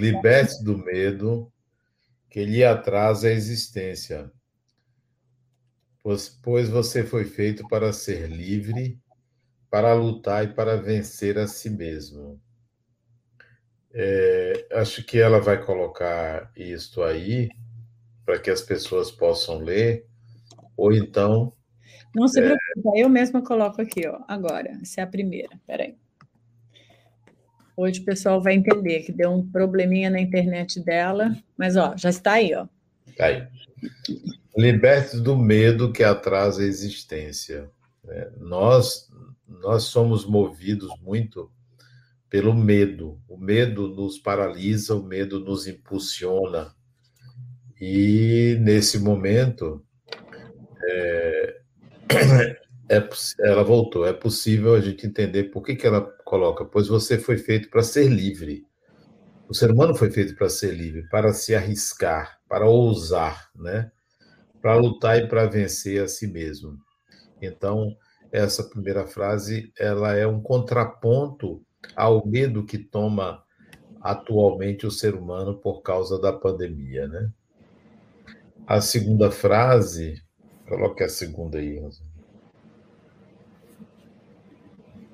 liberte do medo que lhe atrasa a existência, pois, pois você foi feito para ser livre, para lutar e para vencer a si mesmo. É, acho que ela vai colocar isto aí para que as pessoas possam ler, ou então. Não se é, preocupe, eu mesma coloco aqui, ó, agora. Essa é a primeira, peraí. Hoje o pessoal vai entender que deu um probleminha na internet dela, mas ó, já está aí, ó. Está aí. Liberte do medo que atrasa a existência. É, nós, nós somos movidos muito pelo medo. O medo nos paralisa, o medo nos impulsiona. E nesse momento, é, é, ela voltou. É possível a gente entender por que, que ela coloca, pois você foi feito para ser livre. O ser humano foi feito para ser livre, para se arriscar, para ousar, né? para lutar e para vencer a si mesmo. Então, essa primeira frase ela é um contraponto ao medo que toma atualmente o ser humano por causa da pandemia, né? A segunda frase, coloque a segunda aí, Rosa.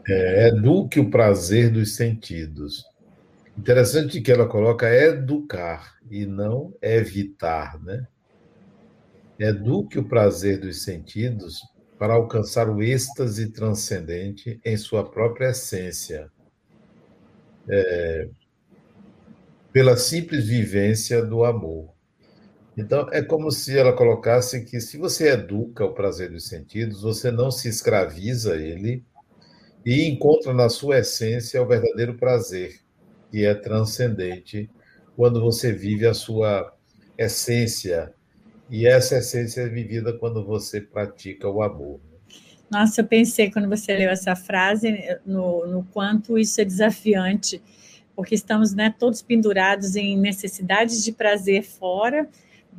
É, eduque o prazer dos sentidos. Interessante que ela coloca educar e não evitar, né? Eduque o prazer dos sentidos para alcançar o êxtase transcendente em sua própria essência, é, pela simples vivência do amor. Então, é como se ela colocasse que se você educa o prazer dos sentidos, você não se escraviza ele, e encontra na sua essência o verdadeiro prazer, que é transcendente quando você vive a sua essência. E essa essência é vivida quando você pratica o amor. Nossa, eu pensei quando você leu essa frase no, no quanto isso é desafiante, porque estamos né, todos pendurados em necessidades de prazer fora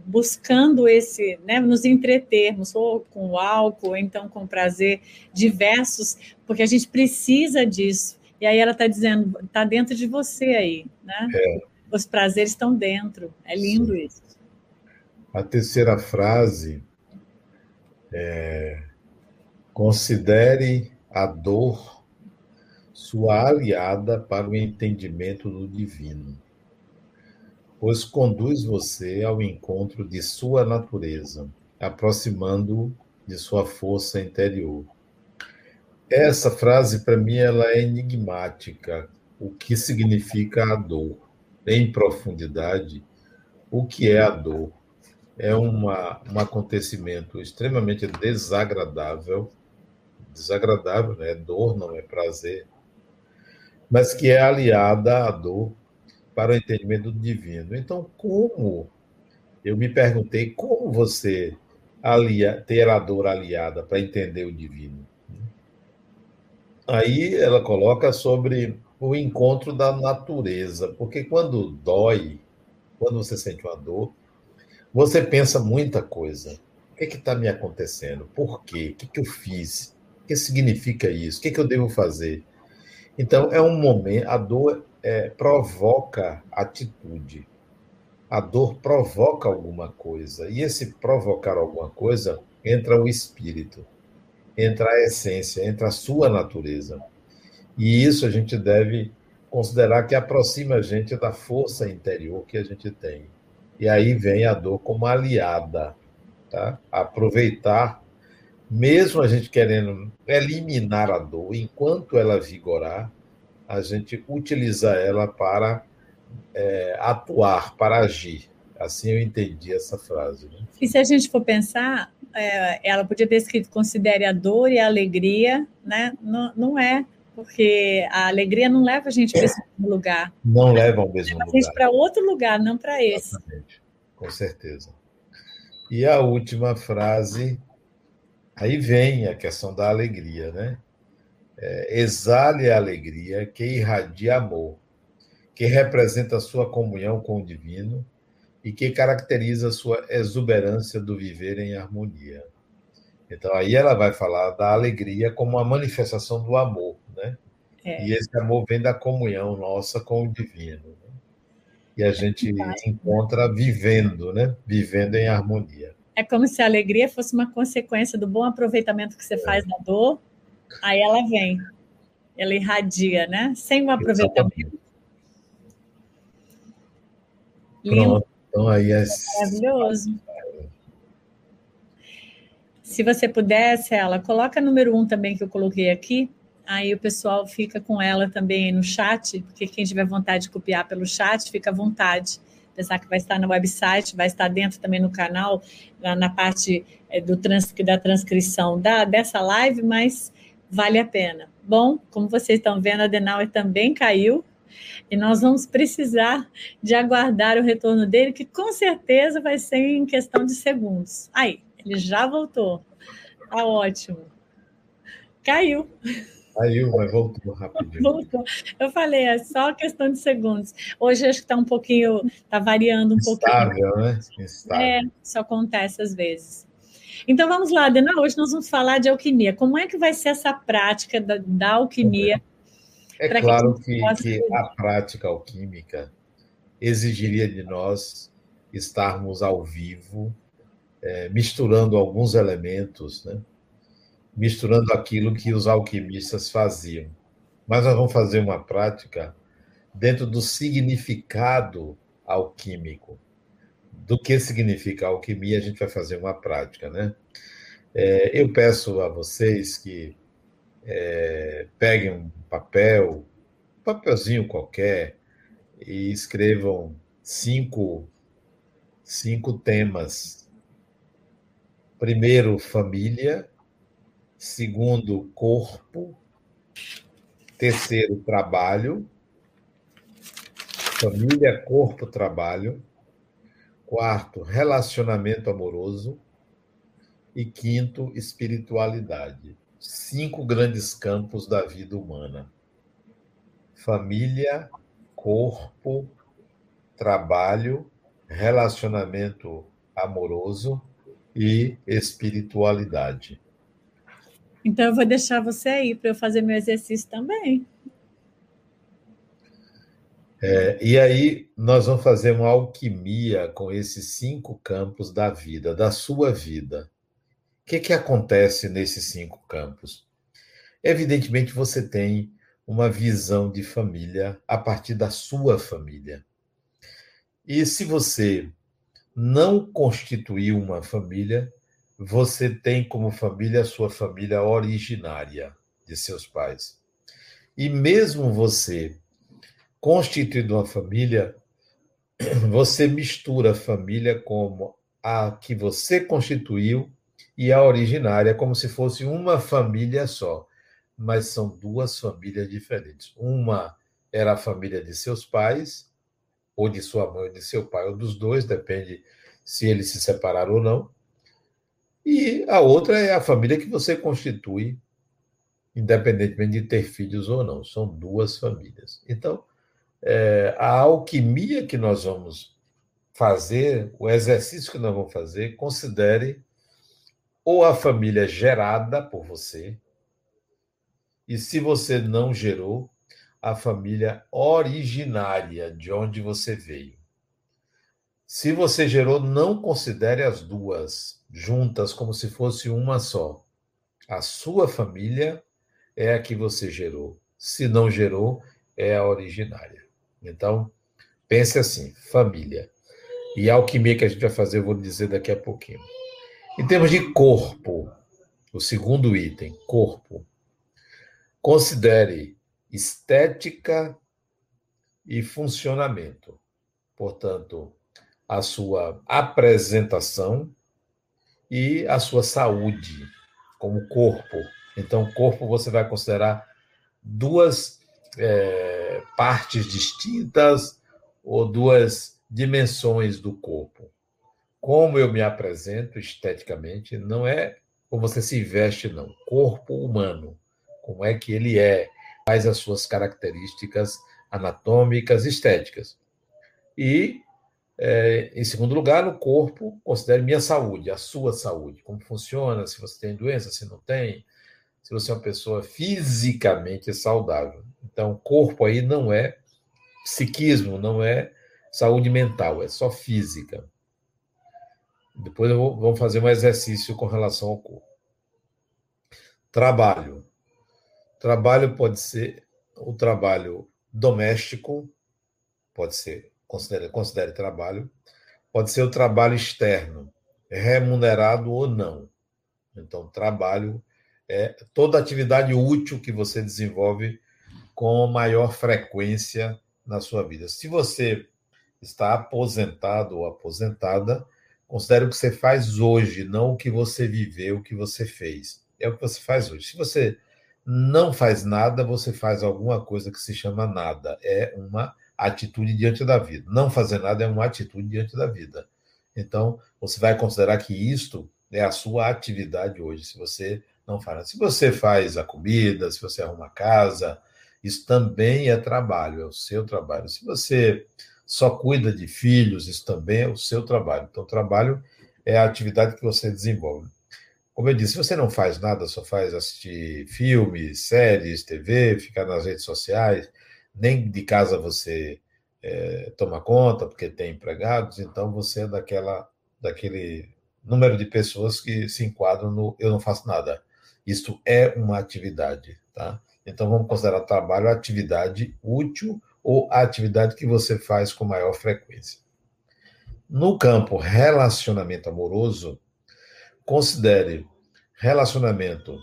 buscando esse, né, nos entretermos, ou com o álcool, ou então com prazer diversos, porque a gente precisa disso. E aí ela está dizendo, está dentro de você aí, né? É. Os prazeres estão dentro. É lindo Sim. isso. A terceira frase é considere a dor sua aliada para o entendimento do divino pois conduz você ao encontro de sua natureza, aproximando de sua força interior. Essa frase, para mim, ela é enigmática. O que significa a dor? Em profundidade, o que é a dor? É uma, um acontecimento extremamente desagradável. Desagradável, né? Dor não é prazer. Mas que é aliada à dor para o entendimento divino. Então, como eu me perguntei como você alia, ter a dor aliada para entender o divino? Aí ela coloca sobre o encontro da natureza, porque quando dói, quando você sente uma dor, você pensa muita coisa. O que é está me acontecendo? Por quê? O que, que eu fiz? O que significa isso? O que, que eu devo fazer? Então, é um momento, a dor é, provoca atitude. A dor provoca alguma coisa. E esse provocar alguma coisa entra o espírito, entra a essência, entra a sua natureza. E isso a gente deve considerar que aproxima a gente da força interior que a gente tem. E aí vem a dor como aliada, tá? Aproveitar, mesmo a gente querendo eliminar a dor, enquanto ela vigorar, a gente utilizar ela para é, atuar, para agir. Assim eu entendi essa frase. Né? E se a gente for pensar, é, ela podia ter escrito considere a dor e a alegria, né? Não, não é, porque a alegria não leva a gente para esse lugar. Não leva ao mesmo leva lugar. a gente para outro lugar, não para esse. Exatamente, com certeza. E a última frase, aí vem a questão da alegria, né? É, exale a alegria, que irradia amor, que representa a sua comunhão com o divino e que caracteriza a sua exuberância do viver em harmonia. Então, aí ela vai falar da alegria como uma manifestação do amor, né? É. E esse amor vem da comunhão nossa com o divino. Né? e a gente encontra vivendo, né? Vivendo em harmonia. É como se a alegria fosse uma consequência do bom aproveitamento que você faz da dor, aí ela vem, ela irradia, né? Sem um aproveitamento. Pronto, então aí é maravilhoso. Se você pudesse, ela coloca número um também que eu coloquei aqui, aí o pessoal fica com ela também no chat, porque quem tiver vontade de copiar pelo chat, fica à vontade. Apesar que vai estar no website, vai estar dentro também no canal, na, na parte é, do trans, da transcrição da, dessa live, mas vale a pena. Bom, como vocês estão vendo, a Denauer também caiu, e nós vamos precisar de aguardar o retorno dele, que com certeza vai ser em questão de segundos. Aí, ele já voltou. Tá ótimo. Caiu. Caiu, mas voltou rapidinho. Voltou. Eu falei, é só questão de segundos. Hoje acho que está um pouquinho, está variando um Instável, pouquinho. né? Instável. É, isso acontece às vezes. Então vamos lá, Dena. Hoje nós vamos falar de alquimia. Como é que vai ser essa prática da, da alquimia? É claro que, que, que a prática alquímica exigiria de nós estarmos ao vivo, é, misturando alguns elementos, né? misturando aquilo que os alquimistas faziam. Mas nós vamos fazer uma prática dentro do significado alquímico. Do que significa alquimia, a gente vai fazer uma prática, né? É, eu peço a vocês que é, peguem um papel, um papelzinho qualquer, e escrevam cinco, cinco temas. Primeiro, família segundo, corpo, terceiro, trabalho, família, corpo, trabalho, quarto, relacionamento amoroso e quinto, espiritualidade. Cinco grandes campos da vida humana: família, corpo, trabalho, relacionamento amoroso e espiritualidade. Então, eu vou deixar você aí para eu fazer meu exercício também. É, e aí, nós vamos fazer uma alquimia com esses cinco campos da vida, da sua vida. O que, que acontece nesses cinco campos? Evidentemente, você tem uma visão de família a partir da sua família. E se você não constituiu uma família, você tem como família a sua família originária de seus pais. E mesmo você constituindo uma família, você mistura a família como a que você constituiu e a originária, como se fosse uma família só. Mas são duas famílias diferentes. Uma era a família de seus pais, ou de sua mãe, ou de seu pai, ou dos dois, depende se eles se separaram ou não. E a outra é a família que você constitui, independentemente de ter filhos ou não. São duas famílias. Então, é, a alquimia que nós vamos fazer, o exercício que nós vamos fazer, considere ou a família gerada por você, e se você não gerou, a família originária de onde você veio. Se você gerou, não considere as duas juntas como se fosse uma só. A sua família é a que você gerou. Se não gerou, é a originária. Então, pense assim: família. E a alquimia que a gente vai fazer, eu vou dizer daqui a pouquinho. Em termos de corpo, o segundo item, corpo. Considere estética e funcionamento. Portanto, a sua apresentação e a sua saúde como corpo. Então, corpo você vai considerar duas é, partes distintas ou duas dimensões do corpo. Como eu me apresento esteticamente não é como você se veste, não. Corpo humano, como é que ele é, quais as suas características anatômicas, estéticas. E é, em segundo lugar, no corpo, considere minha saúde, a sua saúde. Como funciona, se você tem doença, se não tem, se você é uma pessoa fisicamente saudável. Então, corpo aí não é psiquismo, não é saúde mental, é só física. Depois eu vou, vamos fazer um exercício com relação ao corpo. Trabalho. Trabalho pode ser o trabalho doméstico, pode ser, considere, considere trabalho, pode ser o trabalho externo, remunerado ou não. Então, trabalho é toda atividade útil que você desenvolve com maior frequência na sua vida. Se você está aposentado ou aposentada, considere o que você faz hoje, não o que você viveu, o que você fez. É o que você faz hoje. Se você não faz nada, você faz alguma coisa que se chama nada. É uma atitude diante da vida. Não fazer nada é uma atitude diante da vida. Então, você vai considerar que isto é a sua atividade hoje. Se você não faz. Se você faz a comida, se você arruma a casa, isso também é trabalho, é o seu trabalho. Se você só cuida de filhos, isso também é o seu trabalho. Então, trabalho é a atividade que você desenvolve. Como eu disse, se você não faz nada, só faz assistir filmes, séries, TV, ficar nas redes sociais, nem de casa você é, toma conta, porque tem empregados, então você é daquela, daquele número de pessoas que se enquadram no eu não faço nada. Isso é uma atividade, tá? Então vamos considerar trabalho atividade útil ou atividade que você faz com maior frequência. No campo relacionamento amoroso, considere relacionamento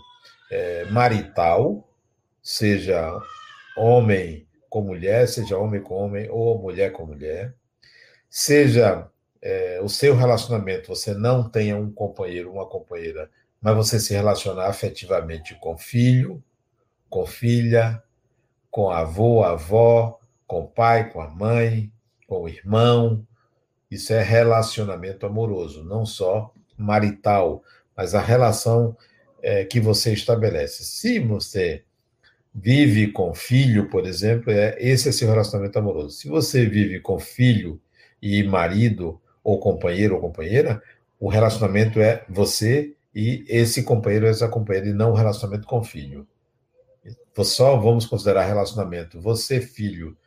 é, marital, seja homem com mulher, seja homem com homem ou mulher com mulher, seja é, o seu relacionamento, você não tenha um companheiro, uma companheira, mas você se relacionar afetivamente com filho, com filha, com avô, avó, com pai, com a mãe, com o irmão. Isso é relacionamento amoroso, não só marital, mas a relação é, que você estabelece. Se você vive com filho, por exemplo, é, esse é seu relacionamento amoroso. Se você vive com filho e marido, ou companheiro ou companheira, o relacionamento é você e esse companheiro essa companheira, e não o relacionamento com filho. Só vamos considerar relacionamento você, filho,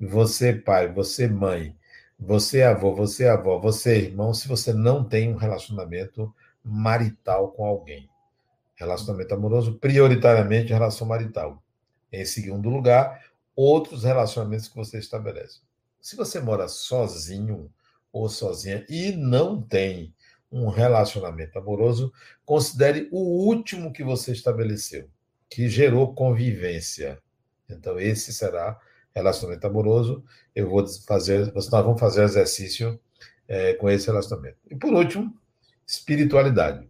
você, pai, você, mãe, você, avô, você, avó, você, irmão, se você não tem um relacionamento marital com alguém. Relacionamento amoroso, prioritariamente relação marital. Em segundo lugar, outros relacionamentos que você estabelece. Se você mora sozinho ou sozinha e não tem um relacionamento amoroso, considere o último que você estabeleceu, que gerou convivência. Então, esse será relacionamento amoroso. Eu vou fazer, nós vamos fazer exercício é, com esse relacionamento. E por último, espiritualidade.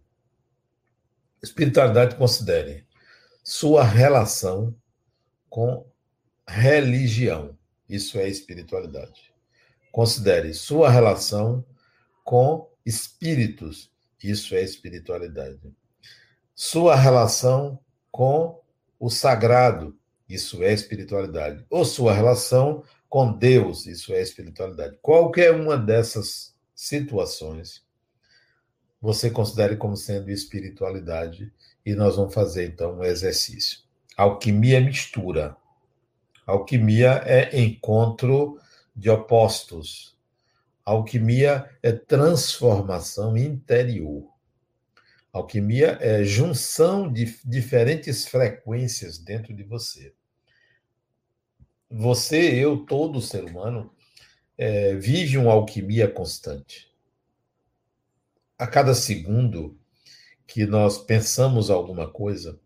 Espiritualidade considere sua relação com religião. Isso é espiritualidade. Considere sua relação com espíritos. Isso é espiritualidade. Sua relação com o sagrado. Isso é espiritualidade. Ou sua relação com Deus. Isso é espiritualidade. Qualquer uma dessas situações você considere como sendo espiritualidade e nós vamos fazer então um exercício. Alquimia mistura. Alquimia é encontro de opostos. Alquimia é transformação interior. Alquimia é junção de diferentes frequências dentro de você. Você, eu, todo ser humano, é, vive uma alquimia constante. A cada segundo que nós pensamos alguma coisa,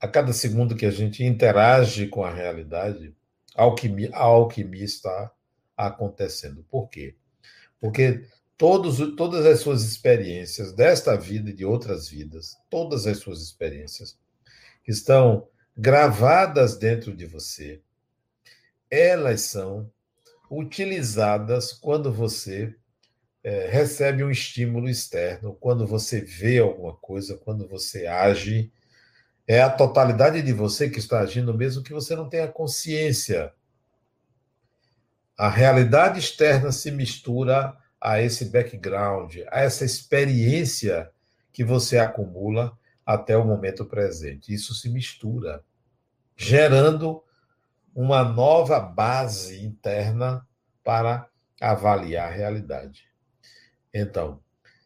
a cada segundo que a gente interage com a realidade, a alquimia, a alquimia está acontecendo. Por quê? Porque todos, todas as suas experiências desta vida e de outras vidas, todas as suas experiências estão gravadas dentro de você, elas são utilizadas quando você é, recebe um estímulo externo, quando você vê alguma coisa, quando você age. É a totalidade de você que está agindo, mesmo que você não tenha consciência a realidade externa se mistura a esse background, a essa experiência que você acumula até o momento presente. Isso se mistura, gerando uma nova base interna para avaliar a realidade. Então,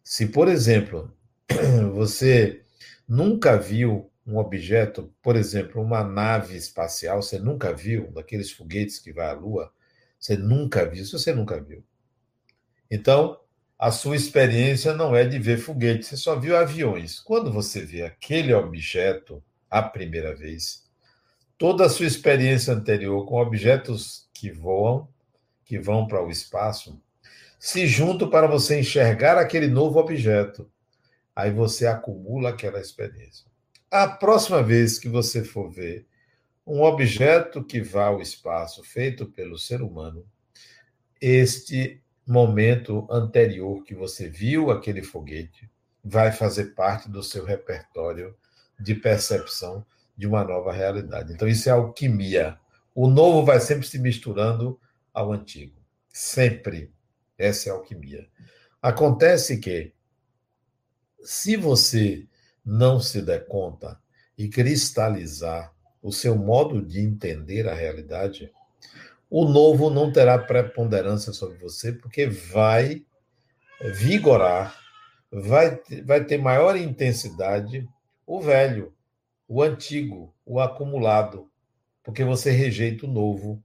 se, por exemplo, você nunca viu um objeto, por exemplo, uma nave espacial, você nunca viu, daqueles foguetes que vai à Lua, você nunca viu, se você nunca viu. Então, a sua experiência não é de ver foguetes, você só viu aviões. Quando você vê aquele objeto a primeira vez, toda a sua experiência anterior com objetos que voam, que vão para o espaço, se juntam para você enxergar aquele novo objeto. Aí você acumula aquela experiência. A próxima vez que você for ver um objeto que vá ao espaço feito pelo ser humano, este momento anterior que você viu aquele foguete vai fazer parte do seu repertório de percepção de uma nova realidade. Então, isso é alquimia. O novo vai sempre se misturando ao antigo. Sempre. Essa é alquimia. Acontece que, se você não se der conta e cristalizar o seu modo de entender a realidade, o novo não terá preponderância sobre você, porque vai vigorar, vai, vai ter maior intensidade o velho, o antigo, o acumulado, porque você rejeita o novo.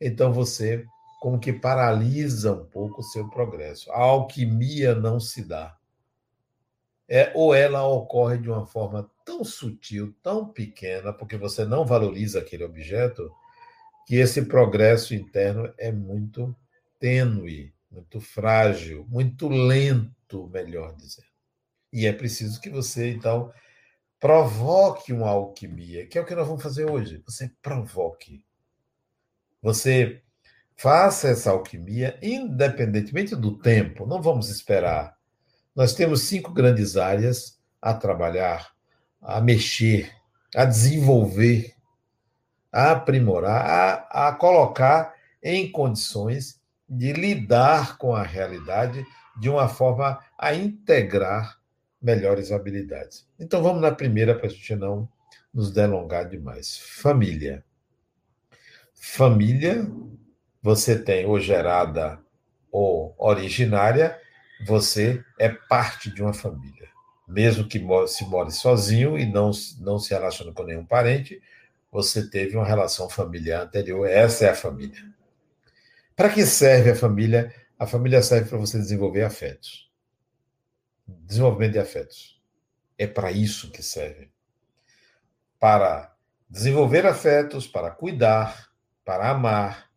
Então você como que paralisa um pouco o seu progresso. A alquimia não se dá. É, ou ela ocorre de uma forma tão sutil, tão pequena, porque você não valoriza aquele objeto, que esse progresso interno é muito tênue, muito frágil, muito lento, melhor dizendo. E é preciso que você, então, provoque uma alquimia, que é o que nós vamos fazer hoje. Você provoque. Você faça essa alquimia, independentemente do tempo, não vamos esperar. Nós temos cinco grandes áreas a trabalhar, a mexer, a desenvolver a aprimorar, a, a colocar em condições de lidar com a realidade de uma forma a integrar melhores habilidades. Então vamos na primeira para a gente não nos delongar demais. Família. Família, você tem ou gerada ou originária, você é parte de uma família. Mesmo que se more sozinho e não, não se relacione com nenhum parente, você teve uma relação familiar anterior. Essa é a família. Para que serve a família? A família serve para você desenvolver afetos. Desenvolvimento de afetos. É para isso que serve. Para desenvolver afetos, para cuidar, para amar,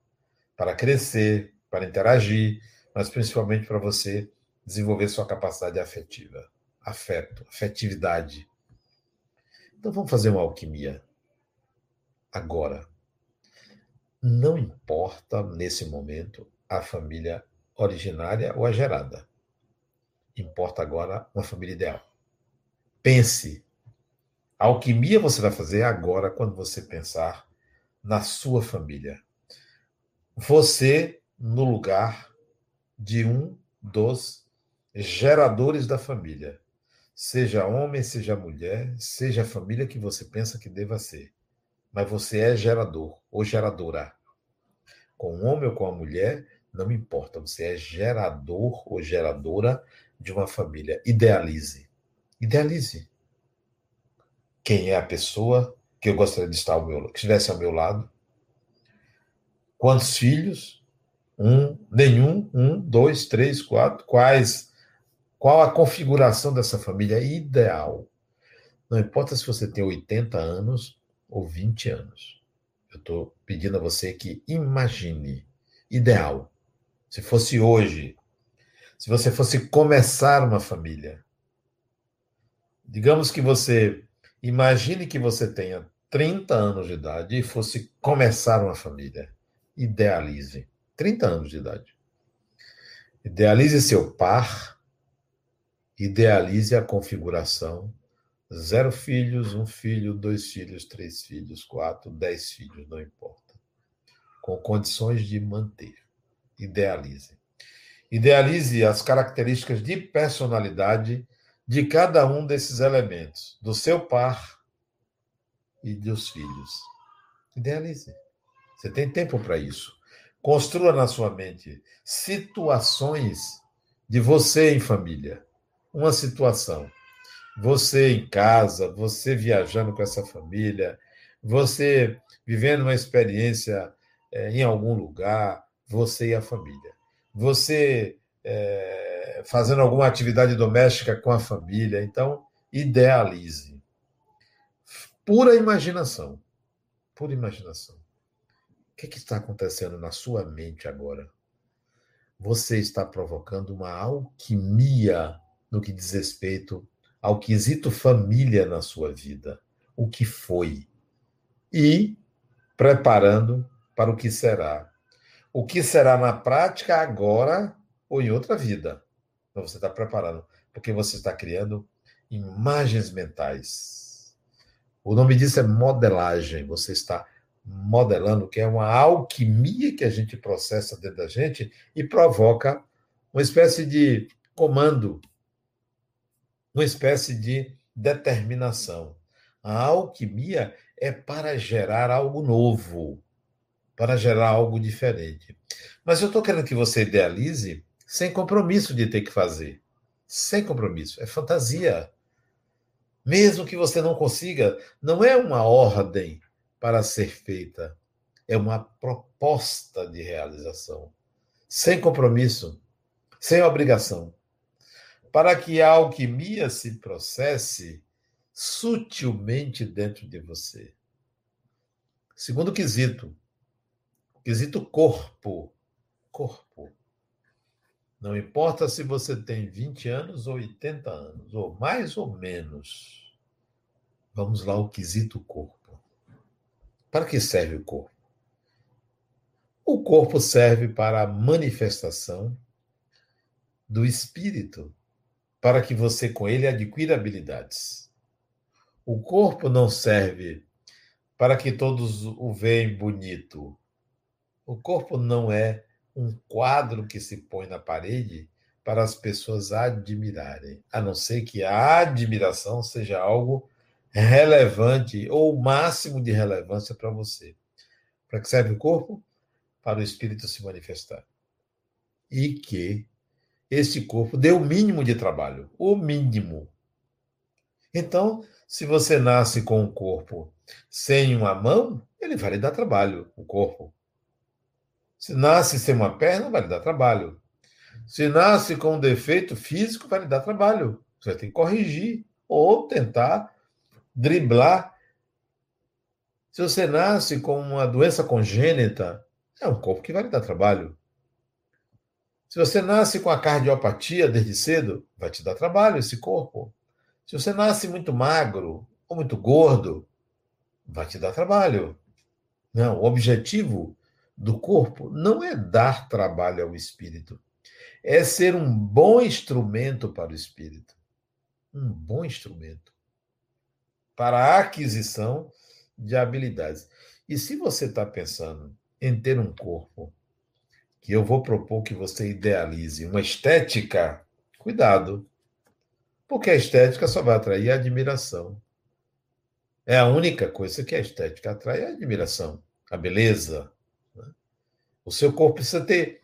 para crescer, para interagir, mas principalmente para você desenvolver sua capacidade afetiva. Afeto, afetividade. Então vamos fazer uma alquimia agora. Não importa, nesse momento, a família originária ou a gerada. Importa agora uma família ideal. Pense. A alquimia você vai fazer agora quando você pensar na sua família. Você no lugar de um dos geradores da família. Seja homem, seja mulher, seja a família que você pensa que deva ser mas você é gerador ou geradora. Com um homem ou com uma mulher, não importa, você é gerador ou geradora de uma família. Idealize. Idealize. Quem é a pessoa que eu gostaria de estar ao meu, que estivesse ao meu lado? Quantos filhos? Um, nenhum, um, dois, três, quatro. Quais? Qual a configuração dessa família ideal? Não importa se você tem 80 anos ou 20 anos. Eu estou pedindo a você que imagine, ideal, se fosse hoje, se você fosse começar uma família. Digamos que você imagine que você tenha 30 anos de idade e fosse começar uma família. Idealize. 30 anos de idade. Idealize seu par, idealize a configuração Zero filhos, um filho, dois filhos, três filhos, quatro, dez filhos, não importa. Com condições de manter. Idealize. Idealize as características de personalidade de cada um desses elementos, do seu par e dos filhos. Idealize. Você tem tempo para isso. Construa na sua mente situações de você em família. Uma situação. Você em casa, você viajando com essa família, você vivendo uma experiência é, em algum lugar, você e a família. Você é, fazendo alguma atividade doméstica com a família. Então, idealize. Pura imaginação. Pura imaginação. O que, é que está acontecendo na sua mente agora? Você está provocando uma alquimia no que diz respeito ao quesito família na sua vida. O que foi. E preparando para o que será. O que será na prática agora ou em outra vida. Então você está preparando, porque você está criando imagens mentais. O nome disso é modelagem. Você está modelando, que é uma alquimia que a gente processa dentro da gente e provoca uma espécie de comando, uma espécie de determinação. A alquimia é para gerar algo novo, para gerar algo diferente. Mas eu estou querendo que você idealize sem compromisso de ter que fazer. Sem compromisso. É fantasia. Mesmo que você não consiga, não é uma ordem para ser feita, é uma proposta de realização. Sem compromisso, sem obrigação. Para que a alquimia se processe sutilmente dentro de você. Segundo quesito, quesito corpo. Corpo. Não importa se você tem 20 anos ou 80 anos, ou mais ou menos. Vamos lá, o quesito corpo. Para que serve o corpo? O corpo serve para a manifestação do espírito, para que você com ele adquira habilidades. O corpo não serve para que todos o vejam bonito. O corpo não é um quadro que se põe na parede para as pessoas admirarem, a não ser que a admiração seja algo relevante ou o máximo de relevância para você. Para que serve o corpo? Para o espírito se manifestar. E que esse corpo dê o mínimo de trabalho, o mínimo. Então, se você nasce com um corpo sem uma mão, ele vai lhe dar trabalho, o corpo. Se nasce sem uma perna, vai lhe dar trabalho. Se nasce com um defeito físico, vai lhe dar trabalho. Você tem que corrigir ou tentar driblar. Se você nasce com uma doença congênita, é um corpo que vai lhe dar trabalho. Se você nasce com a cardiopatia desde cedo, vai te dar trabalho esse corpo. Se você nasce muito magro ou muito gordo, vai te dar trabalho. Não, o objetivo do corpo não é dar trabalho ao espírito, é ser um bom instrumento para o espírito. Um bom instrumento para a aquisição de habilidades. E se você está pensando em ter um corpo, que eu vou propor que você idealize uma estética, cuidado. Porque a estética só vai atrair a admiração. É a única coisa que a estética atrai é a admiração, a beleza, o seu corpo precisa ter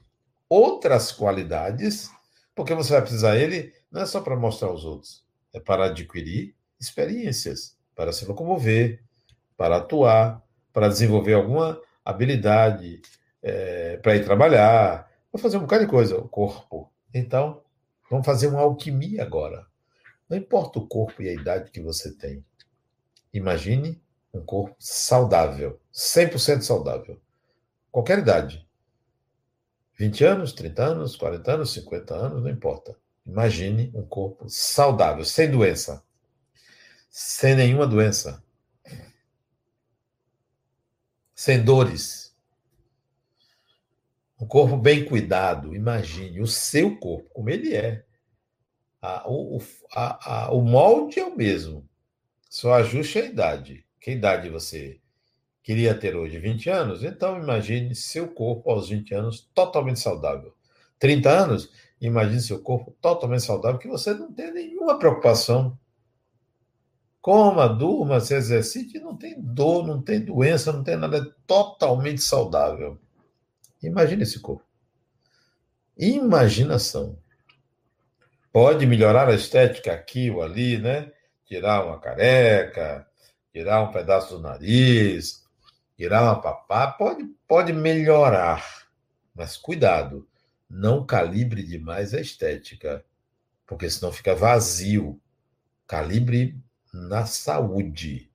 outras qualidades, porque você vai precisar ele não é só para mostrar aos outros, é para adquirir experiências, para se locomover, para atuar, para desenvolver alguma habilidade, é, para ir trabalhar, para fazer um bocado de coisa, o corpo. Então, vamos fazer uma alquimia agora. Não importa o corpo e a idade que você tem. Imagine um corpo saudável, 100% saudável. Qualquer idade. 20 anos, 30 anos, 40 anos, 50 anos, não importa. Imagine um corpo saudável, sem doença. Sem nenhuma doença. Sem dores. Um corpo bem cuidado. Imagine o seu corpo, como ele é. A, o, a, a, o molde é o mesmo. Só ajuste a idade. Que idade você queria ter hoje 20 anos, então imagine seu corpo aos 20 anos totalmente saudável. 30 anos, imagine seu corpo totalmente saudável, que você não tem nenhuma preocupação. Coma, durma, se exercite, não tem dor, não tem doença, não tem nada, é totalmente saudável. Imagine esse corpo. Imaginação. Pode melhorar a estética aqui ou ali, né? Tirar uma careca, tirar um pedaço do nariz, tirar uma papá, pode, pode melhorar. Mas cuidado, não calibre demais a estética, porque senão fica vazio. Calibre na saúde.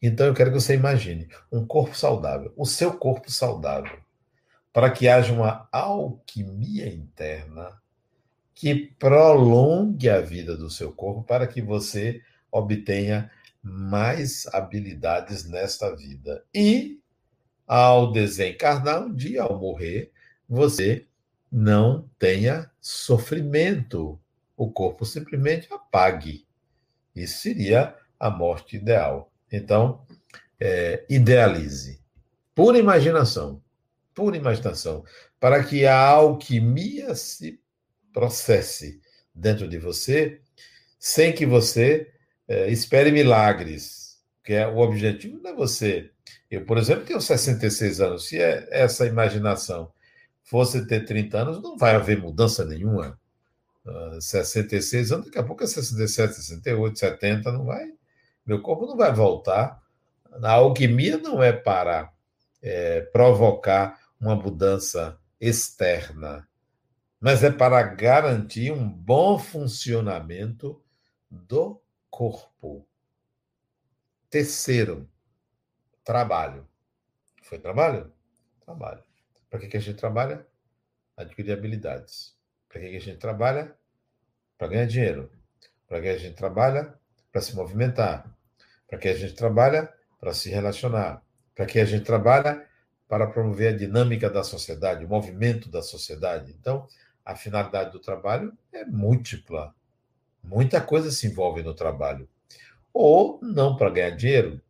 Então eu quero que você imagine um corpo saudável, o seu corpo saudável, para que haja uma alquimia interna que prolongue a vida do seu corpo para que você obtenha mais habilidades nesta vida. E ao desencarnar um dia, ao morrer, você não tenha sofrimento. O corpo simplesmente apague. Isso seria a morte ideal. Então, é, idealize. Pura imaginação. Pura imaginação. Para que a alquimia se processe dentro de você, sem que você é, espere milagres. Que é o objetivo não é você. Eu, por exemplo, tenho 66 anos. Se é essa imaginação fosse ter 30 anos, não vai haver mudança nenhuma. Uh, 66 anos, daqui a pouco é 67, 68, 70, não vai. Meu corpo não vai voltar. A alquimia não é para é, provocar uma mudança externa, mas é para garantir um bom funcionamento do corpo. Terceiro, trabalho. Foi trabalho? Trabalho. Para que, que a gente trabalha? Adquirir habilidades. Para que, que a gente trabalha? Para ganhar dinheiro. Para que a gente trabalha? Para se movimentar. Para que a gente trabalha? Para se relacionar. Para que a gente trabalha? Para promover a dinâmica da sociedade, o movimento da sociedade. Então, a finalidade do trabalho é múltipla. Muita coisa se envolve no trabalho. Ou não para ganhar dinheiro,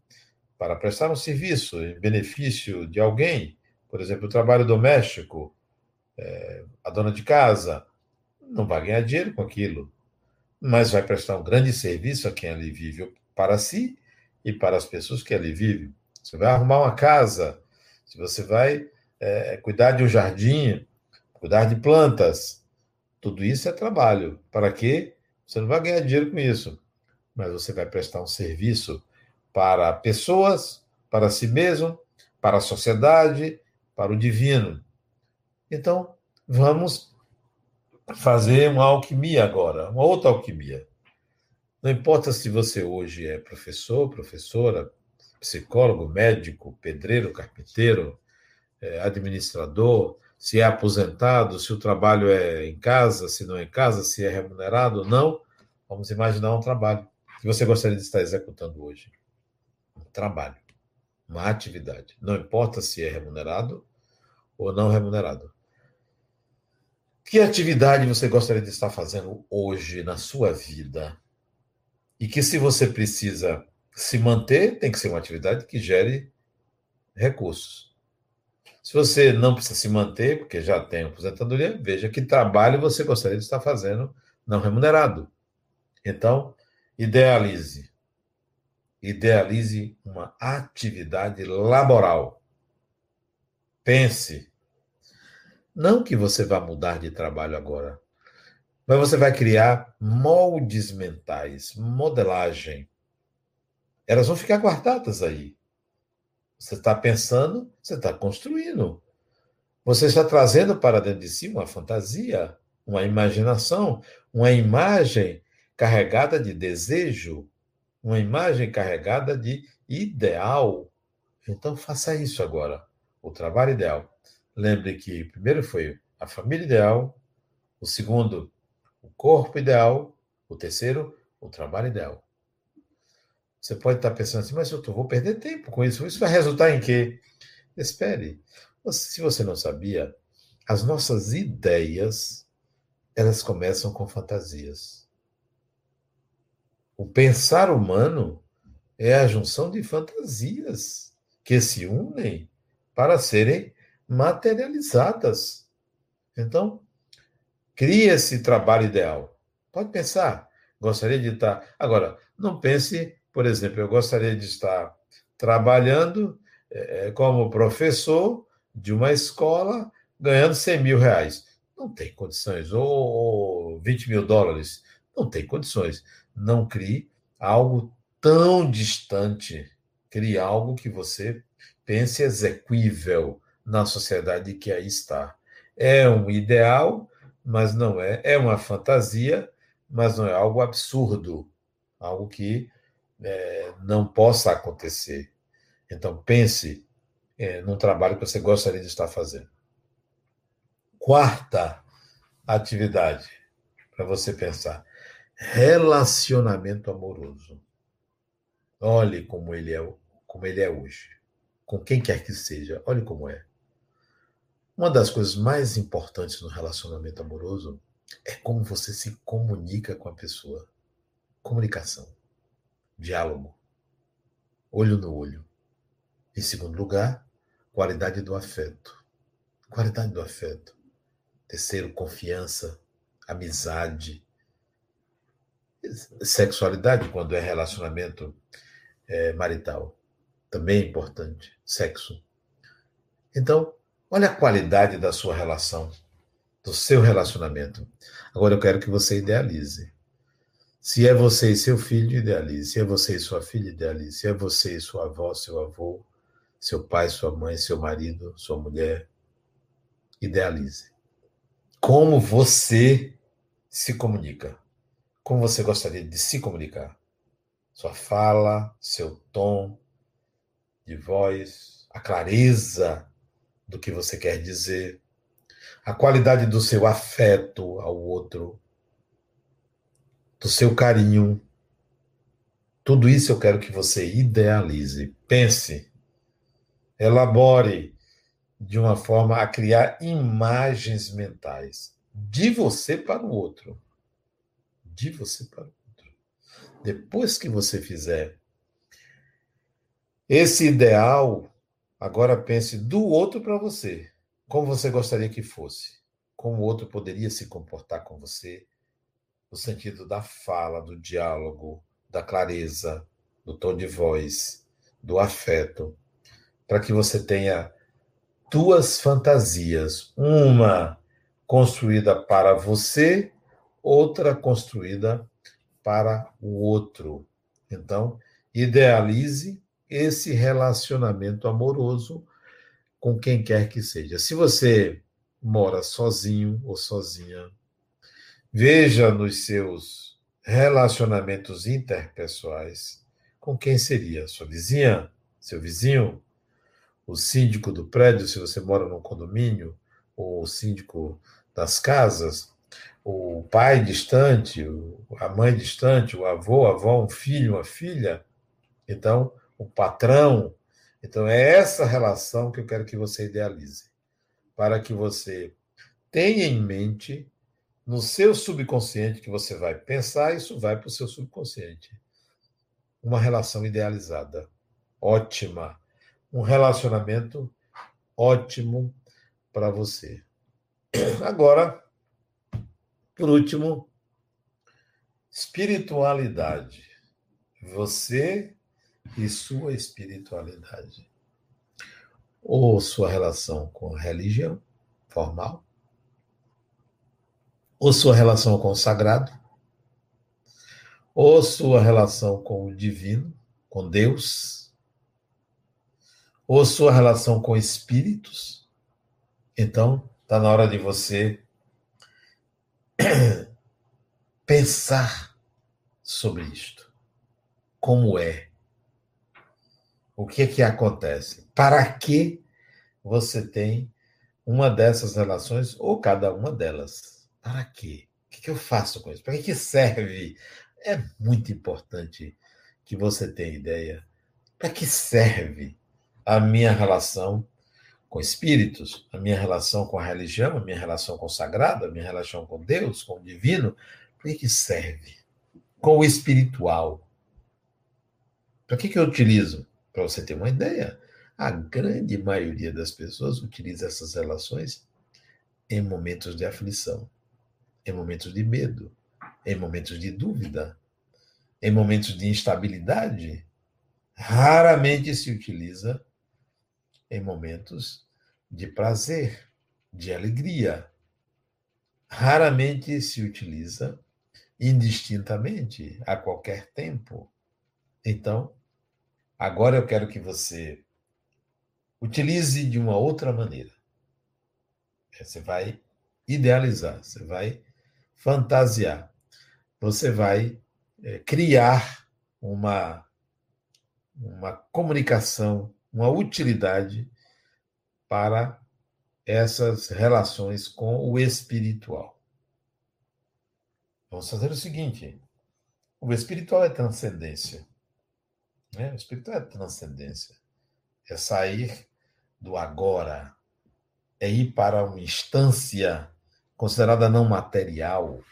para prestar um serviço em benefício de alguém, por exemplo, o trabalho doméstico, é, a dona de casa não vai ganhar dinheiro com aquilo, mas vai prestar um grande serviço a quem ali vive, para si e para as pessoas que ali vivem. Você vai arrumar uma casa, se você vai é, cuidar de um jardim, cuidar de plantas, tudo isso é trabalho. Para quê? Você não vai ganhar dinheiro com isso, mas você vai prestar um serviço para pessoas, para si mesmo, para a sociedade, para o divino. Então, vamos fazer uma alquimia agora, uma outra alquimia. Não importa se você hoje é professor, professora, psicólogo, médico, pedreiro, carpinteiro, é, administrador, se é aposentado, se o trabalho é em casa, se não é em casa, se é remunerado ou não. Vamos imaginar um trabalho que você gostaria de estar executando hoje. Um trabalho uma atividade. Não importa se é remunerado ou não remunerado. Que atividade você gostaria de estar fazendo hoje na sua vida? E que, se você precisa se manter, tem que ser uma atividade que gere recursos. Se você não precisa se manter, porque já tem aposentadoria, veja que trabalho você gostaria de estar fazendo não remunerado. Então, idealize idealize uma atividade laboral. Pense. Não que você vá mudar de trabalho agora, mas você vai criar moldes mentais, modelagem. Elas vão ficar guardadas aí. Você está pensando, você está construindo. Você está trazendo para dentro de si uma fantasia, uma imaginação, uma imagem carregada de desejo, uma imagem carregada de ideal. Então faça isso agora, o trabalho ideal. Lembre que primeiro foi a família ideal, o segundo, o corpo ideal, o terceiro, o trabalho ideal. Você pode estar pensando assim, mas eu vou perder tempo com isso. Isso vai resultar em quê? Espere. Se você não sabia, as nossas ideias, elas começam com fantasias. O pensar humano é a junção de fantasias que se unem para serem materializadas. Então, cria esse trabalho ideal. Pode pensar, gostaria de estar. Agora, não pense, por exemplo, eu gostaria de estar trabalhando é, como professor de uma escola ganhando 100 mil reais. Não tem condições. Ou 20 mil dólares. Não tem condições. Não crie algo tão distante. Crie algo que você pense exequível na sociedade que aí está. É um ideal, mas não é. É uma fantasia, mas não é algo absurdo. Algo que é, não possa acontecer. Então, pense é, num trabalho que você gostaria de estar fazendo. Quarta atividade para você pensar: relacionamento amoroso. Olhe como ele é, como ele é hoje. Com quem quer que seja, olhe como é. Uma das coisas mais importantes no relacionamento amoroso é como você se comunica com a pessoa. Comunicação, diálogo, olho no olho. Em segundo lugar, qualidade do afeto. Qualidade do afeto. Terceiro, confiança, amizade. Sexualidade, quando é relacionamento é, marital. Também é importante. Sexo. Então, olha a qualidade da sua relação, do seu relacionamento. Agora eu quero que você idealize. Se é você e seu filho, idealize. Se é você e sua filha, idealize. Se é você e sua avó, seu avô, seu pai, sua mãe, seu marido, sua mulher. Idealize. Como você se comunica? Como você gostaria de se comunicar? Sua fala, seu tom de voz, a clareza do que você quer dizer, a qualidade do seu afeto ao outro, do seu carinho. Tudo isso eu quero que você idealize. Pense elabore de uma forma a criar imagens mentais de você para o outro. De você para o outro. Depois que você fizer esse ideal, agora pense do outro para você. Como você gostaria que fosse? Como o outro poderia se comportar com você? No sentido da fala, do diálogo, da clareza, do tom de voz, do afeto para que você tenha duas fantasias, uma construída para você, outra construída para o outro. Então, idealize esse relacionamento amoroso com quem quer que seja. Se você mora sozinho ou sozinha, veja nos seus relacionamentos interpessoais com quem seria sua vizinha, seu vizinho, o síndico do prédio, se você mora num condomínio, ou o síndico das casas, o pai distante, a mãe distante, o avô, a avó, um filho, uma filha, então o patrão. Então é essa relação que eu quero que você idealize, para que você tenha em mente no seu subconsciente que você vai pensar, isso vai para o seu subconsciente. Uma relação idealizada, ótima, um relacionamento ótimo para você. Agora, por último, espiritualidade. Você e sua espiritualidade. Ou sua relação com a religião formal, ou sua relação com o sagrado, ou sua relação com o divino, com Deus, ou sua relação com espíritos, então está na hora de você pensar sobre isto. Como é? O que é que acontece? Para que você tem uma dessas relações ou cada uma delas? Para quê? O que, eu faço com isso? Para que, serve? É muito importante que você tenha ideia. Para que serve a minha relação com espíritos, a minha relação com a religião, a minha relação com o sagrado, a minha relação com Deus, com o divino, para que, que serve? Com o espiritual. Para que, que eu utilizo? Para você ter uma ideia, a grande maioria das pessoas utiliza essas relações em momentos de aflição, em momentos de medo, em momentos de dúvida, em momentos de instabilidade. Raramente se utiliza em momentos de prazer, de alegria. Raramente se utiliza indistintamente, a qualquer tempo. Então, agora eu quero que você utilize de uma outra maneira. Você vai idealizar, você vai fantasiar, você vai é, criar uma, uma comunicação, uma utilidade para essas relações com o espiritual. Vamos fazer o seguinte: o espiritual é transcendência. Né? O espiritual é transcendência. É sair do agora, é ir para uma instância considerada não material.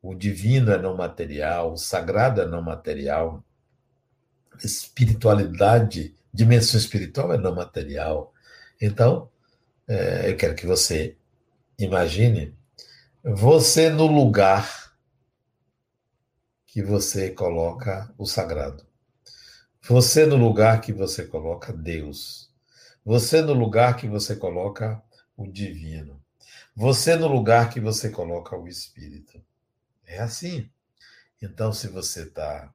O divino é não material, o sagrado é não material. Espiritualidade, dimensão espiritual é não material. Então, é, eu quero que você imagine você no lugar que você coloca o sagrado. Você no lugar que você coloca Deus. Você no lugar que você coloca o divino. Você no lugar que você coloca o espírito. É assim. Então, se você está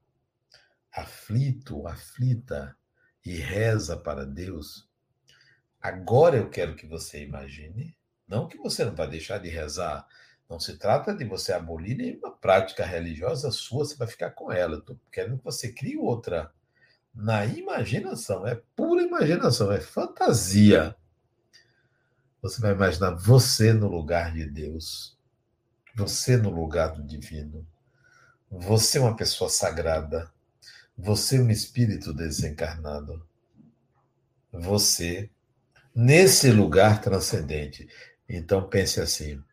aflito, aflita e reza para Deus, agora eu quero que você imagine, não que você não vai deixar de rezar, não se trata de você abolir nenhuma prática religiosa sua, você vai ficar com ela. Estou querendo que você crie outra na imaginação, é pura imaginação, é fantasia. Você vai imaginar você no lugar de Deus, você no lugar do divino, você uma pessoa sagrada, você um espírito desencarnado, você nesse lugar transcendente. Então pense assim: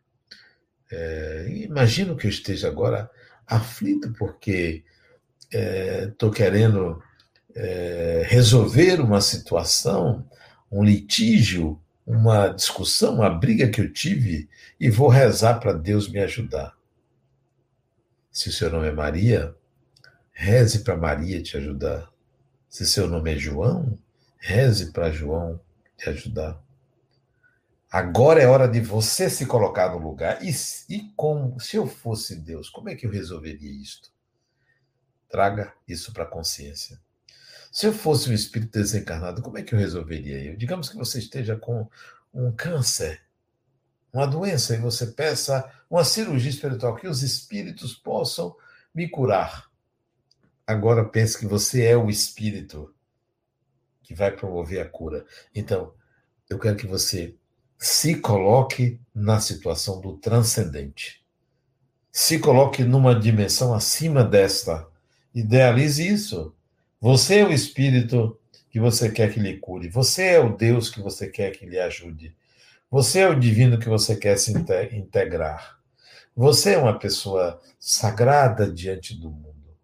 é, imagino que eu esteja agora aflito porque estou é, querendo é, resolver uma situação, um litígio, uma discussão, uma briga que eu tive e vou rezar para Deus me ajudar. Se o seu nome é Maria, reze para Maria te ajudar. Se seu nome é João, reze para João te ajudar. Agora é hora de você se colocar no lugar. E, e como, se eu fosse Deus, como é que eu resolveria isto? Traga isso para a consciência. Se eu fosse um espírito desencarnado, como é que eu resolveria? Eu, digamos que você esteja com um câncer, uma doença, e você peça uma cirurgia espiritual, que os espíritos possam me curar. Agora pense que você é o espírito que vai promover a cura. Então, eu quero que você se coloque na situação do transcendente. Se coloque numa dimensão acima desta. Idealize isso. Você é o espírito que você quer que lhe cure. Você é o Deus que você quer que lhe ajude. Você é o divino que você quer se integrar. Você é uma pessoa sagrada diante do mundo.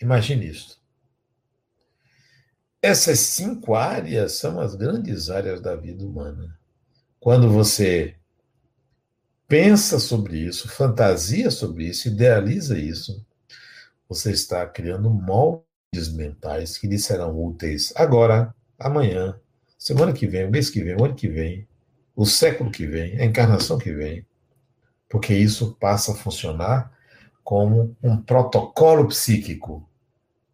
Imagine isso. Essas cinco áreas são as grandes áreas da vida humana. Quando você pensa sobre isso, fantasia sobre isso, idealiza isso, você está criando moldes mentais que lhe serão úteis agora, amanhã, semana que vem, mês que vem, o ano que vem, o século que vem, a encarnação que vem, porque isso passa a funcionar como um protocolo psíquico,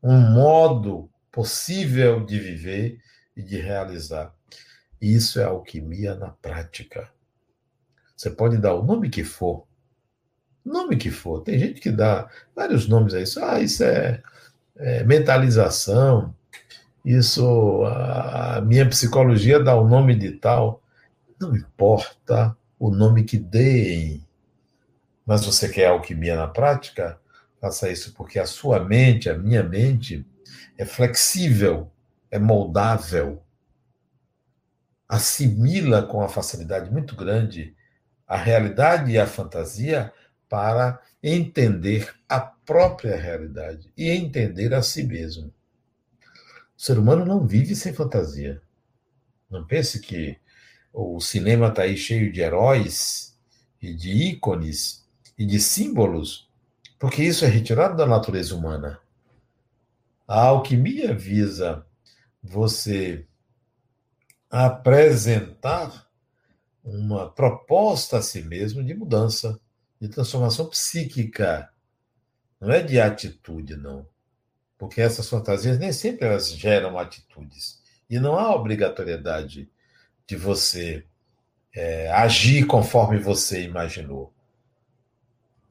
um modo possível de viver e de realizar. Isso é alquimia na prática. Você pode dar o nome que for, nome que for. Tem gente que dá vários nomes a isso. Ah, isso é é, mentalização, isso, a minha psicologia dá o nome de tal. Não importa o nome que deem, mas você quer alquimia na prática? Faça isso porque a sua mente, a minha mente, é flexível, é moldável, assimila com uma facilidade muito grande a realidade e a fantasia para entender a própria realidade e entender a si mesmo. O ser humano não vive sem fantasia. Não pense que o cinema está aí cheio de heróis e de ícones e de símbolos, porque isso é retirado da natureza humana. A alquimia visa você apresentar uma proposta a si mesmo de mudança, de transformação psíquica. Não é de atitude, não. Porque essas fantasias nem sempre elas geram atitudes. E não há obrigatoriedade de você é, agir conforme você imaginou.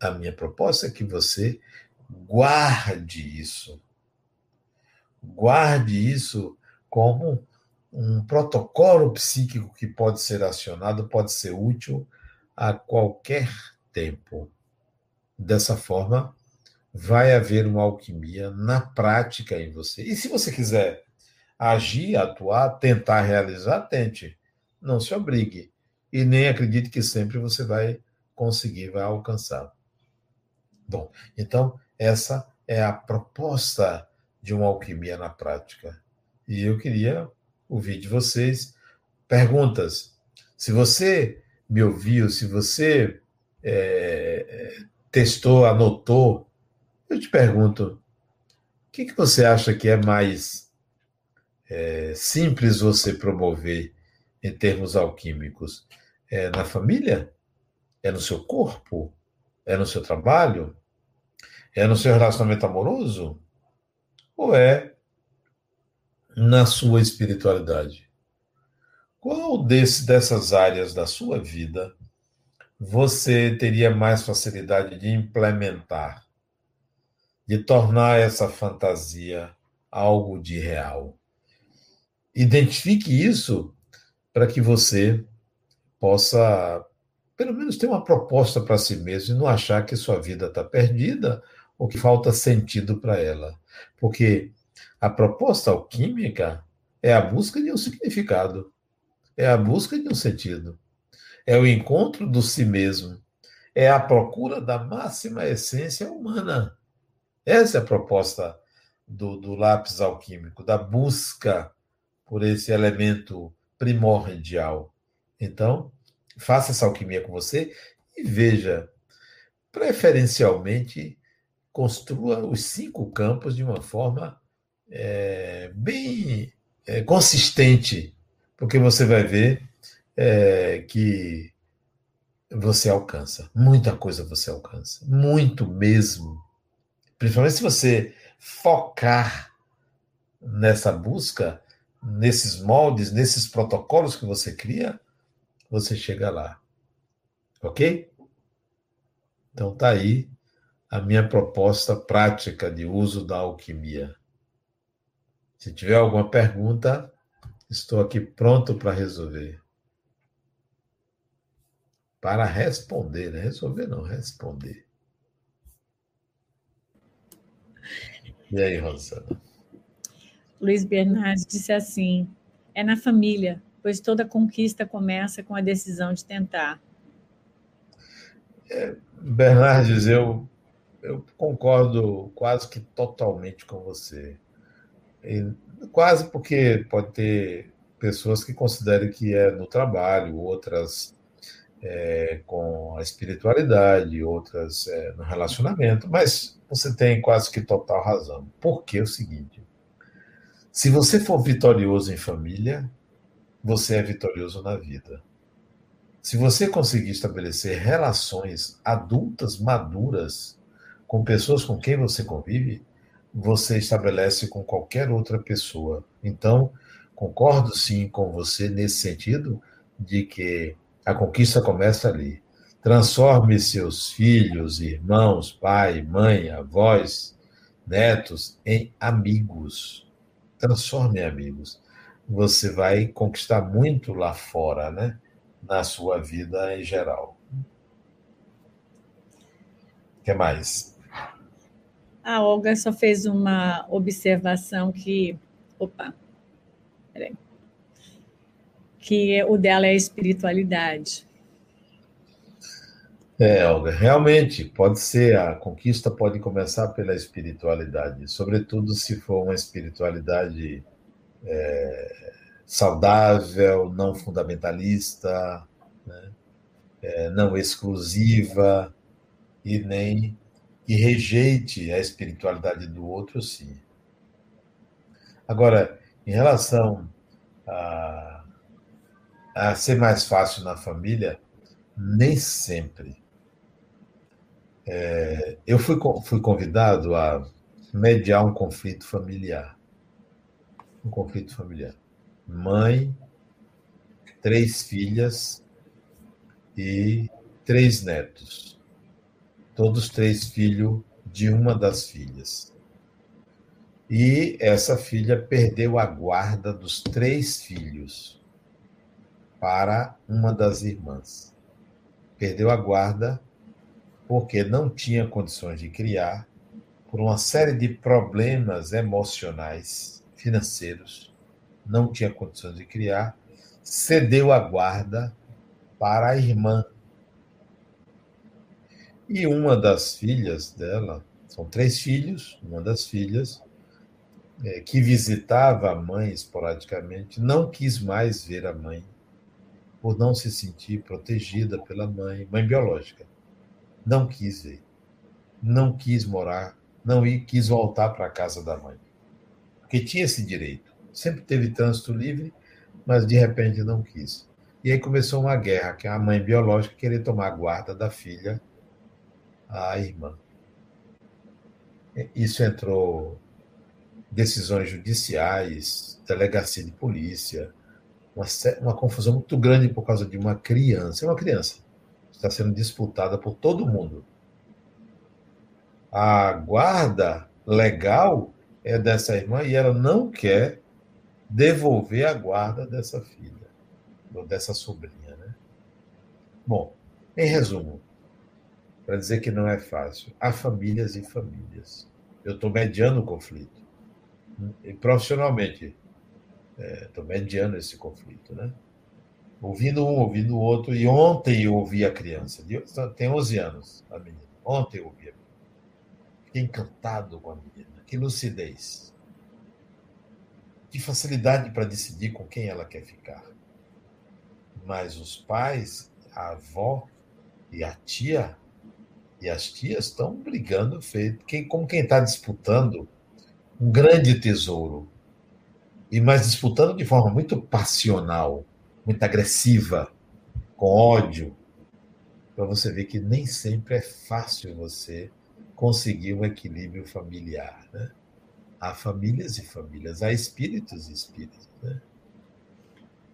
A minha proposta é que você guarde isso. Guarde isso como um protocolo psíquico que pode ser acionado, pode ser útil a qualquer tempo. Dessa forma, vai haver uma alquimia na prática em você. E se você quiser agir, atuar, tentar realizar, tente. Não se obrigue. E nem acredite que sempre você vai conseguir, vai alcançar. Bom, então, essa é a proposta de uma alquimia na prática. E eu queria ouvir de vocês perguntas. Se você me ouviu, se você é, testou, anotou, eu te pergunto: o que, que você acha que é mais é, simples você promover em termos alquímicos? É na família? É no seu corpo? É no seu trabalho? É no seu relacionamento amoroso? Ou é na sua espiritualidade? Qual desse, dessas áreas da sua vida você teria mais facilidade de implementar, de tornar essa fantasia algo de real? Identifique isso para que você possa, pelo menos, ter uma proposta para si mesmo e não achar que sua vida está perdida ou que falta sentido para ela. Porque a proposta alquímica é a busca de um significado, é a busca de um sentido, é o encontro do si mesmo, é a procura da máxima essência humana. Essa é a proposta do, do lápis alquímico, da busca por esse elemento primordial. Então, faça essa alquimia com você e veja, preferencialmente, construa os cinco campos de uma forma é, bem é, consistente, porque você vai ver é, que você alcança. Muita coisa você alcança. Muito mesmo. Principalmente se você focar nessa busca, nesses moldes, nesses protocolos que você cria, você chega lá. Ok? Então tá aí a minha proposta prática de uso da alquimia. Se tiver alguma pergunta, estou aqui pronto para resolver. Para responder, né? Resolver não, responder. E aí, Rosana? Luiz Bernardes disse assim: é na família, pois toda conquista começa com a decisão de tentar. É, Bernardes, eu, eu concordo quase que totalmente com você. E quase porque pode ter pessoas que considerem que é no trabalho, outras é, com a espiritualidade, outras é, no relacionamento, mas você tem quase que total razão. Porque é o seguinte: se você for vitorioso em família, você é vitorioso na vida. Se você conseguir estabelecer relações adultas, maduras, com pessoas com quem você convive, você estabelece com qualquer outra pessoa. Então, concordo sim com você nesse sentido de que a conquista começa ali. Transforme seus filhos, irmãos, pai, mãe, avós, netos em amigos. Transforme em amigos. Você vai conquistar muito lá fora, né? Na sua vida em geral. O que mais? A Olga só fez uma observação que. Opa, peraí. Que o dela é a espiritualidade. É, Olga, realmente pode ser, a conquista pode começar pela espiritualidade, sobretudo se for uma espiritualidade é, saudável, não fundamentalista, né? é, não exclusiva e nem que rejeite a espiritualidade do outro, sim. Agora, em relação a, a ser mais fácil na família? Nem sempre. É, eu fui, fui convidado a mediar um conflito familiar. Um conflito familiar. Mãe, três filhas e três netos. Todos três filhos de uma das filhas. E essa filha perdeu a guarda dos três filhos para uma das irmãs. Perdeu a guarda porque não tinha condições de criar, por uma série de problemas emocionais, financeiros, não tinha condições de criar, cedeu a guarda para a irmã. E uma das filhas dela, são três filhos, uma das filhas, é, que visitava a mãe esporadicamente, não quis mais ver a mãe, por não se sentir protegida pela mãe, mãe biológica não quis ver. Não quis morar, não quis voltar para a casa da mãe. Porque tinha esse direito. Sempre teve trânsito livre, mas de repente não quis. E aí começou uma guerra, que a mãe biológica queria tomar a guarda da filha, a irmã. Isso entrou decisões judiciais, delegacia de polícia, uma, uma confusão muito grande por causa de uma criança. É uma criança está sendo disputada por todo mundo. A guarda legal é dessa irmã e ela não quer devolver a guarda dessa filha, ou dessa sobrinha. Né? Bom, em resumo, para dizer que não é fácil, há famílias e famílias. Eu estou mediando o conflito. E profissionalmente, estou é, mediando esse conflito. Né? Ouvindo um, ouvindo o outro. E ontem eu ouvi a criança, tem 11 anos, a menina. Ontem eu ouvi a menina. Fiquei encantado com a menina. Que lucidez. Que facilidade para decidir com quem ela quer ficar. Mas os pais, a avó e a tia, e as tias estão brigando feito, quem, como quem está disputando um grande tesouro. E mas disputando de forma muito passional muito agressiva, com ódio, para você ver que nem sempre é fácil você conseguir um equilíbrio familiar. Né? Há famílias e famílias, há espíritos e espíritos. Né?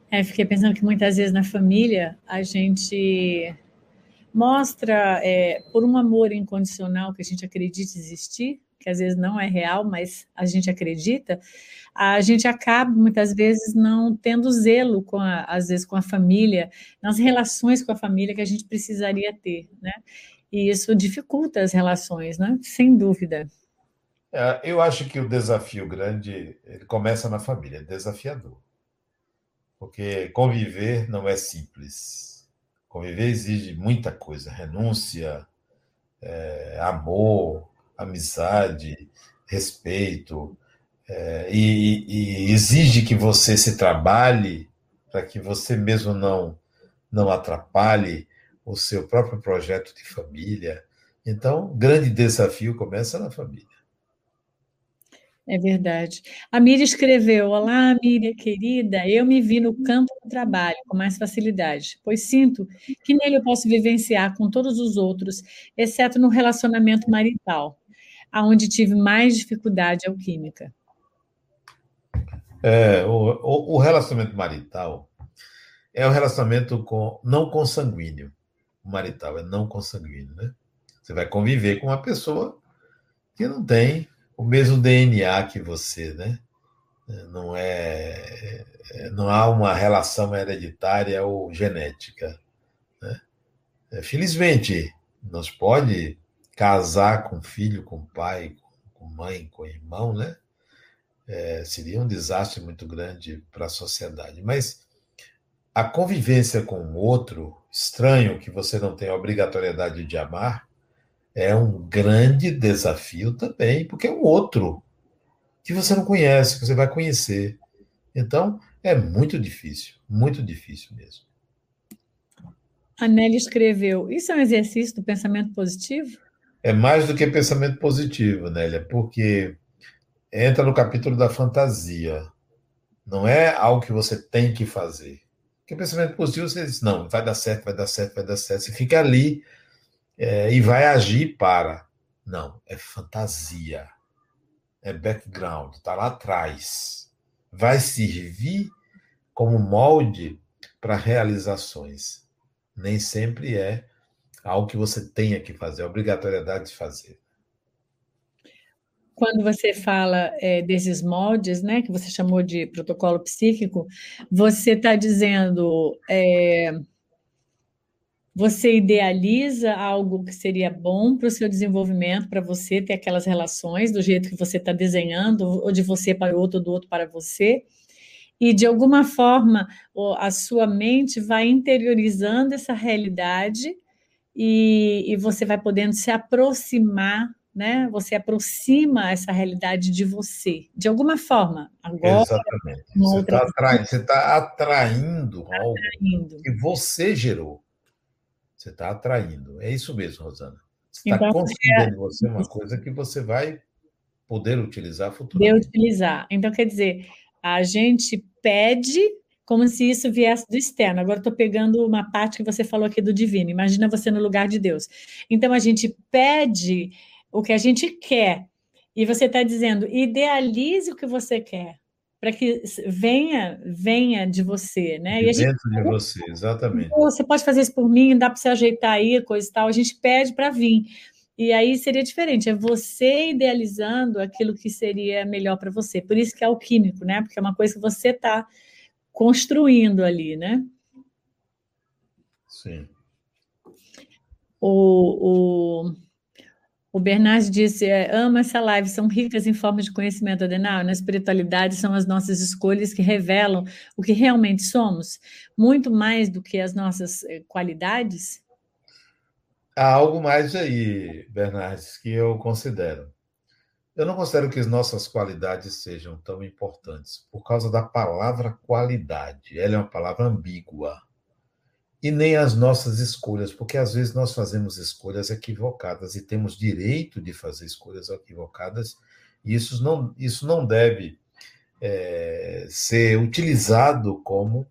É, fiquei pensando que muitas vezes na família a gente mostra, é, por um amor incondicional que a gente acredita existir, que às vezes não é real, mas a gente acredita, a gente acaba muitas vezes não tendo zelo com a, às vezes com a família, nas relações com a família que a gente precisaria ter, né? E isso dificulta as relações, né? Sem dúvida. É, eu acho que o desafio grande ele começa na família, é desafiador. Porque conviver não é simples. Conviver exige muita coisa, renúncia, é, amor, amizade, respeito, é, e, e, exige que você se trabalhe para que você mesmo não, não atrapalhe o seu próprio projeto de família. Então, grande desafio começa na família. É verdade. A Miriam escreveu: Olá, Miriam querida, eu me vi no campo do trabalho com mais facilidade, pois sinto que nele eu posso vivenciar com todos os outros, exceto no relacionamento marital aonde tive mais dificuldade alquímica? É, o, o, relacionamento marital é o um relacionamento com, não consanguíneo. O marital é não consanguíneo, né? Você vai conviver com uma pessoa que não tem o mesmo DNA que você, né? Não é, não há uma relação hereditária ou genética. Né? Felizmente, nós pode casar com filho, com pai, com mãe, com irmão, né? É, seria um desastre muito grande para a sociedade. Mas a convivência com o outro estranho, que você não tem a obrigatoriedade de amar, é um grande desafio também, porque é um outro que você não conhece, que você vai conhecer. Então, é muito difícil, muito difícil mesmo. A Nelly escreveu: Isso é um exercício do pensamento positivo? É mais do que pensamento positivo, Nélia, porque entra no capítulo da fantasia. Não é algo que você tem que fazer. Porque pensamento positivo, você diz, não, vai dar certo, vai dar certo, vai dar certo. Você fica ali é, e vai agir para. Não, é fantasia. É background, está lá atrás. Vai servir como molde para realizações. Nem sempre é algo que você tenha que fazer, a obrigatoriedade de fazer. Quando você fala é, desses moldes, né, que você chamou de protocolo psíquico, você está dizendo é, você idealiza algo que seria bom para o seu desenvolvimento, para você ter aquelas relações do jeito que você está desenhando, ou de você para o outro, do outro para você, e de alguma forma a sua mente vai interiorizando essa realidade e, e você vai podendo se aproximar né? Você aproxima essa realidade de você, de alguma forma. Agora, Exatamente. Você está atraindo, tá atraindo tá algo atraindo. que você gerou. Você está atraindo. É isso mesmo, Rosana. Você está então, concedendo é... você uma coisa que você vai poder utilizar futuramente. Poder utilizar. Então, quer dizer, a gente pede como se isso viesse do externo. Agora estou pegando uma parte que você falou aqui do divino. Imagina você no lugar de Deus. Então a gente pede o que a gente quer. E você está dizendo, idealize o que você quer, para que venha, venha de você, né? De dentro gente, de você, exatamente. Você pode fazer isso por mim, dá para você ajeitar aí, coisa e tal. A gente pede para vir. E aí seria diferente, é você idealizando aquilo que seria melhor para você. Por isso que é alquímico, né? Porque é uma coisa que você está construindo ali, né? Sim. O, o, o Bernard disse: é, ama essa live, são ricas em formas de conhecimento adenal. Na espiritualidade, são as nossas escolhas que revelam o que realmente somos, muito mais do que as nossas eh, qualidades. Há algo mais aí, Bernardes, que eu considero. Eu não considero que as nossas qualidades sejam tão importantes por causa da palavra qualidade. Ela é uma palavra ambígua e nem as nossas escolhas, porque às vezes nós fazemos escolhas equivocadas e temos direito de fazer escolhas equivocadas, e isso não, isso não deve é, ser utilizado como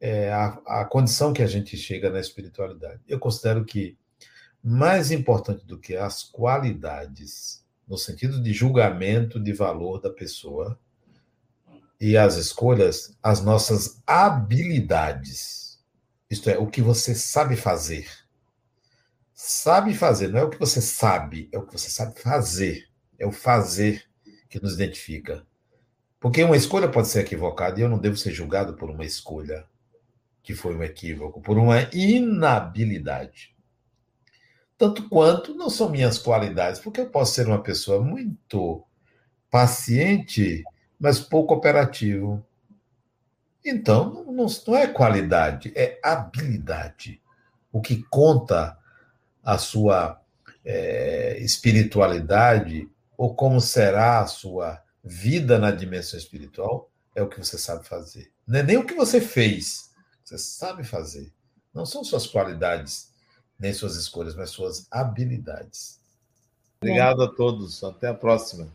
é, a, a condição que a gente chega na espiritualidade. Eu considero que mais importante do que as qualidades, no sentido de julgamento de valor da pessoa, e as escolhas, as nossas habilidades isto é, o que você sabe fazer. Sabe fazer, não é o que você sabe, é o que você sabe fazer. É o fazer que nos identifica. Porque uma escolha pode ser equivocada e eu não devo ser julgado por uma escolha que foi um equívoco, por uma inabilidade. Tanto quanto não são minhas qualidades, porque eu posso ser uma pessoa muito paciente, mas pouco operativo. Então, não, não é qualidade, é habilidade. O que conta a sua é, espiritualidade, ou como será a sua vida na dimensão espiritual, é o que você sabe fazer. Não é nem o que você fez, você sabe fazer. Não são suas qualidades, nem suas escolhas, mas suas habilidades. Obrigado a todos. Até a próxima.